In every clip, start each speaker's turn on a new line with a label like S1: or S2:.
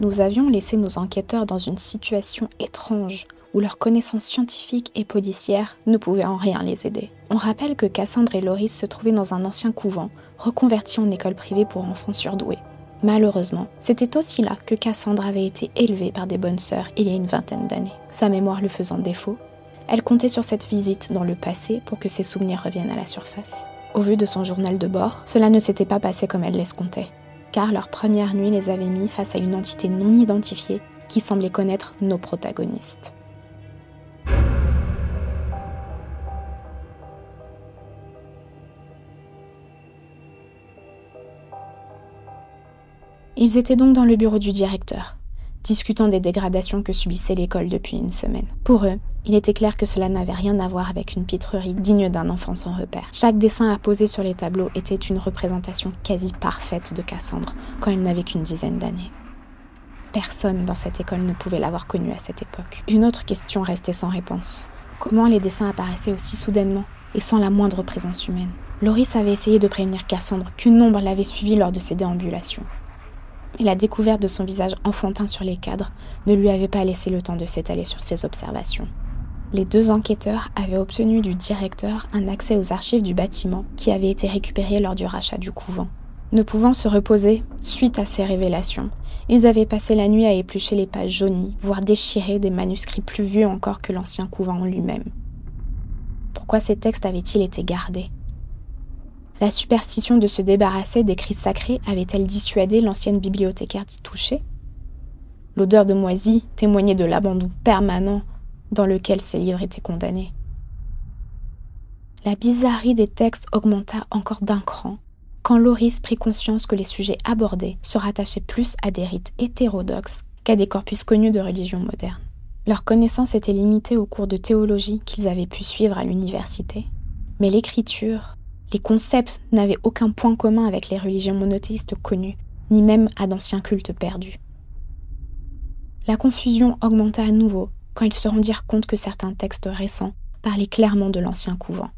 S1: nous avions laissé nos enquêteurs dans une situation étrange où leurs connaissances scientifiques et policières ne pouvaient en rien les aider. On rappelle que Cassandre et Loris se trouvaient dans un ancien couvent, reconverti en école privée pour enfants surdoués. Malheureusement, c'était aussi là que Cassandre avait été élevée par des bonnes sœurs il y a une vingtaine d'années. Sa mémoire lui faisant défaut, elle comptait sur cette visite dans le passé pour que ses souvenirs reviennent à la surface. Au vu de son journal de bord, cela ne s'était pas passé comme elle l'escomptait, car leur première nuit les avait mis face à une entité non identifiée qui semblait connaître nos protagonistes. Ils étaient donc dans le bureau du directeur, discutant des dégradations que subissait l'école depuis une semaine. Pour eux, il était clair que cela n'avait rien à voir avec une pitrerie digne d'un enfant sans repère. Chaque dessin apposé sur les tableaux était une représentation quasi parfaite de Cassandre quand elle n'avait qu'une dizaine d'années. Personne dans cette école ne pouvait l'avoir connue à cette époque. Une autre question restait sans réponse. Comment les dessins apparaissaient aussi soudainement et sans la moindre présence humaine? Loris avait essayé de prévenir Cassandre qu'une ombre l'avait suivi lors de ses déambulations et la découverte de son visage enfantin sur les cadres ne lui avait pas laissé le temps de s'étaler sur ses observations. Les deux enquêteurs avaient obtenu du directeur un accès aux archives du bâtiment qui avait été récupéré lors du rachat du couvent. Ne pouvant se reposer suite à ces révélations, ils avaient passé la nuit à éplucher les pages jaunies, voire déchirer des manuscrits plus vieux encore que l'ancien couvent en lui-même. Pourquoi ces textes avaient-ils été gardés? La superstition de se débarrasser d'écrits sacrés avait-elle dissuadé l'ancienne bibliothécaire d'y toucher? L'odeur de moisi témoignait de l'abandon permanent dans lequel ces livres étaient condamnés. La bizarrerie des textes augmenta encore d'un cran quand Loris prit conscience que les sujets abordés se rattachaient plus à des rites hétérodoxes qu'à des corpus connus de religion moderne. Leur connaissance était limitée aux cours de théologie qu'ils avaient pu suivre à l'université, mais l'écriture, les concepts n'avaient aucun point commun avec les religions monothéistes connues, ni même à d'anciens cultes perdus. La confusion augmenta à nouveau quand ils se rendirent compte que certains textes récents parlaient clairement de l'ancien couvent.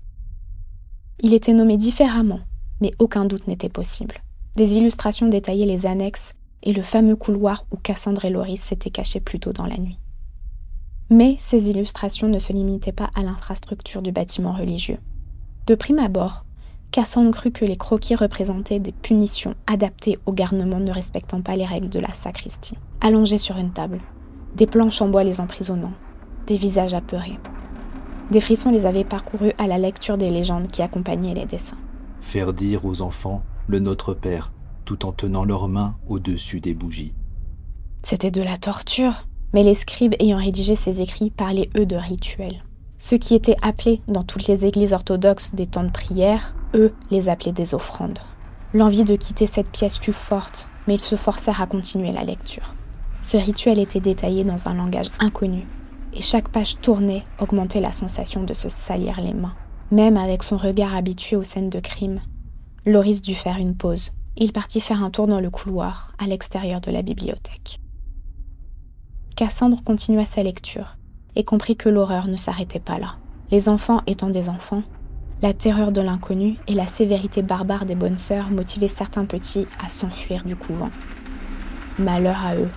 S1: Il était nommé différemment, mais aucun doute n'était possible. Des illustrations détaillaient les annexes et le fameux couloir où Cassandre et Loris s'étaient cachés plus tôt dans la nuit. Mais ces illustrations ne se limitaient pas à l'infrastructure du bâtiment religieux. De prime abord, Cassandre crut que les croquis représentaient des punitions adaptées aux garnements ne respectant pas les règles de la sacristie. Allongés sur une table, des planches en bois les emprisonnant, des visages apeurés. Des frissons les avaient parcourus à la lecture des légendes qui accompagnaient les dessins.
S2: Faire dire aux enfants le Notre Père, tout en tenant leurs mains au-dessus des bougies.
S1: C'était de la torture, mais les scribes ayant rédigé ces écrits parlaient eux de rituels. Ceux qui étaient appelés dans toutes les églises orthodoxes des temps de prière eux les appelaient des offrandes. L'envie de quitter cette pièce fut forte, mais ils se forcèrent à continuer la lecture. Ce rituel était détaillé dans un langage inconnu, et chaque page tournée augmentait la sensation de se salir les mains. Même avec son regard habitué aux scènes de crime, Loris dut faire une pause. Il partit faire un tour dans le couloir, à l'extérieur de la bibliothèque. Cassandre continua sa lecture et comprit que l'horreur ne s'arrêtait pas là. Les enfants étant des enfants, la terreur de l'inconnu et la sévérité barbare des bonnes sœurs motivaient certains petits à s'enfuir du couvent. Malheur à eux,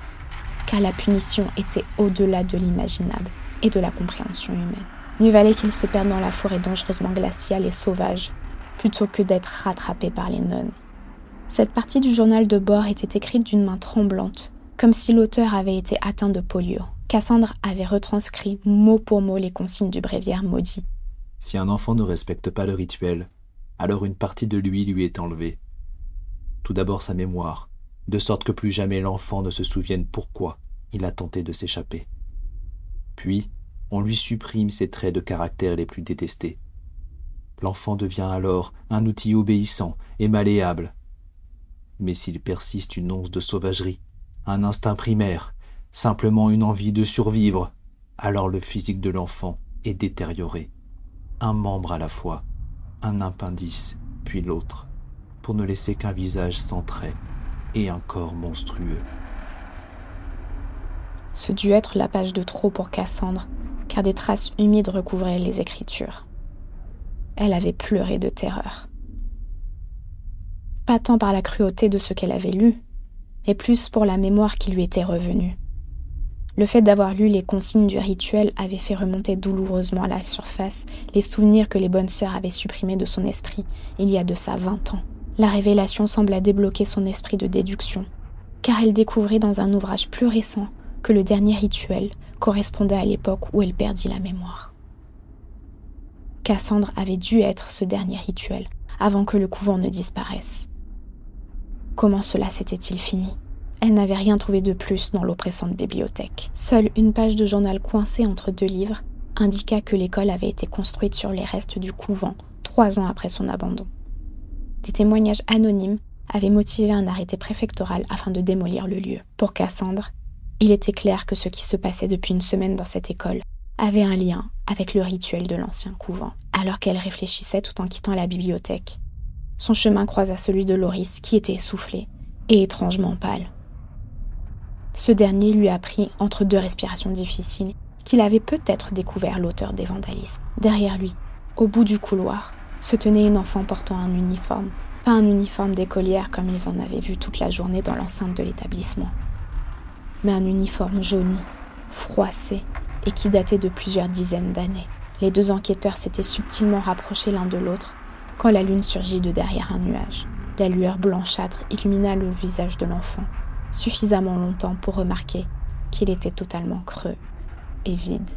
S1: car la punition était au-delà de l'imaginable et de la compréhension humaine. Mieux valait qu'ils se perdent dans la forêt dangereusement glaciale et sauvage, plutôt que d'être rattrapés par les nonnes. Cette partie du journal de bord était écrite d'une main tremblante, comme si l'auteur avait été atteint de polio. Cassandre avait retranscrit mot pour mot les consignes du bréviaire maudit.
S2: Si un enfant ne respecte pas le rituel, alors une partie de lui lui est enlevée. Tout d'abord sa mémoire, de sorte que plus jamais l'enfant ne se souvienne pourquoi il a tenté de s'échapper. Puis, on lui supprime ses traits de caractère les plus détestés. L'enfant devient alors un outil obéissant et malléable. Mais s'il persiste une once de sauvagerie, un instinct primaire, simplement une envie de survivre, alors le physique de l'enfant est détérioré un membre à la fois, un appendice, puis l'autre, pour ne laisser qu'un visage sans traits et un corps monstrueux.
S1: Ce dut être la page de trop pour Cassandre, car des traces humides recouvraient les écritures. Elle avait pleuré de terreur. Pas tant par la cruauté de ce qu'elle avait lu, mais plus pour la mémoire qui lui était revenue. Le fait d'avoir lu les consignes du rituel avait fait remonter douloureusement à la surface les souvenirs que les bonnes sœurs avaient supprimés de son esprit il y a de ça vingt ans. La révélation sembla débloquer son esprit de déduction, car elle découvrit dans un ouvrage plus récent que le dernier rituel correspondait à l'époque où elle perdit la mémoire. Cassandre avait dû être ce dernier rituel avant que le couvent ne disparaisse. Comment cela s'était-il fini? Elle n'avait rien trouvé de plus dans l'oppressante bibliothèque. Seule une page de journal coincée entre deux livres indiqua que l'école avait été construite sur les restes du couvent trois ans après son abandon. Des témoignages anonymes avaient motivé un arrêté préfectoral afin de démolir le lieu. Pour Cassandre, il était clair que ce qui se passait depuis une semaine dans cette école avait un lien avec le rituel de l'ancien couvent. Alors qu'elle réfléchissait tout en quittant la bibliothèque, son chemin croisa celui de Loris qui était essoufflé et étrangement pâle. Ce dernier lui apprit, entre deux respirations difficiles, qu'il avait peut-être découvert l'auteur des vandalismes. Derrière lui, au bout du couloir, se tenait une enfant portant un uniforme, pas un uniforme d'écolière comme ils en avaient vu toute la journée dans l'enceinte de l'établissement, mais un uniforme jauni, froissé et qui datait de plusieurs dizaines d'années. Les deux enquêteurs s'étaient subtilement rapprochés l'un de l'autre quand la lune surgit de derrière un nuage. La lueur blanchâtre illumina le visage de l'enfant, suffisamment longtemps pour remarquer qu'il était totalement creux et vide.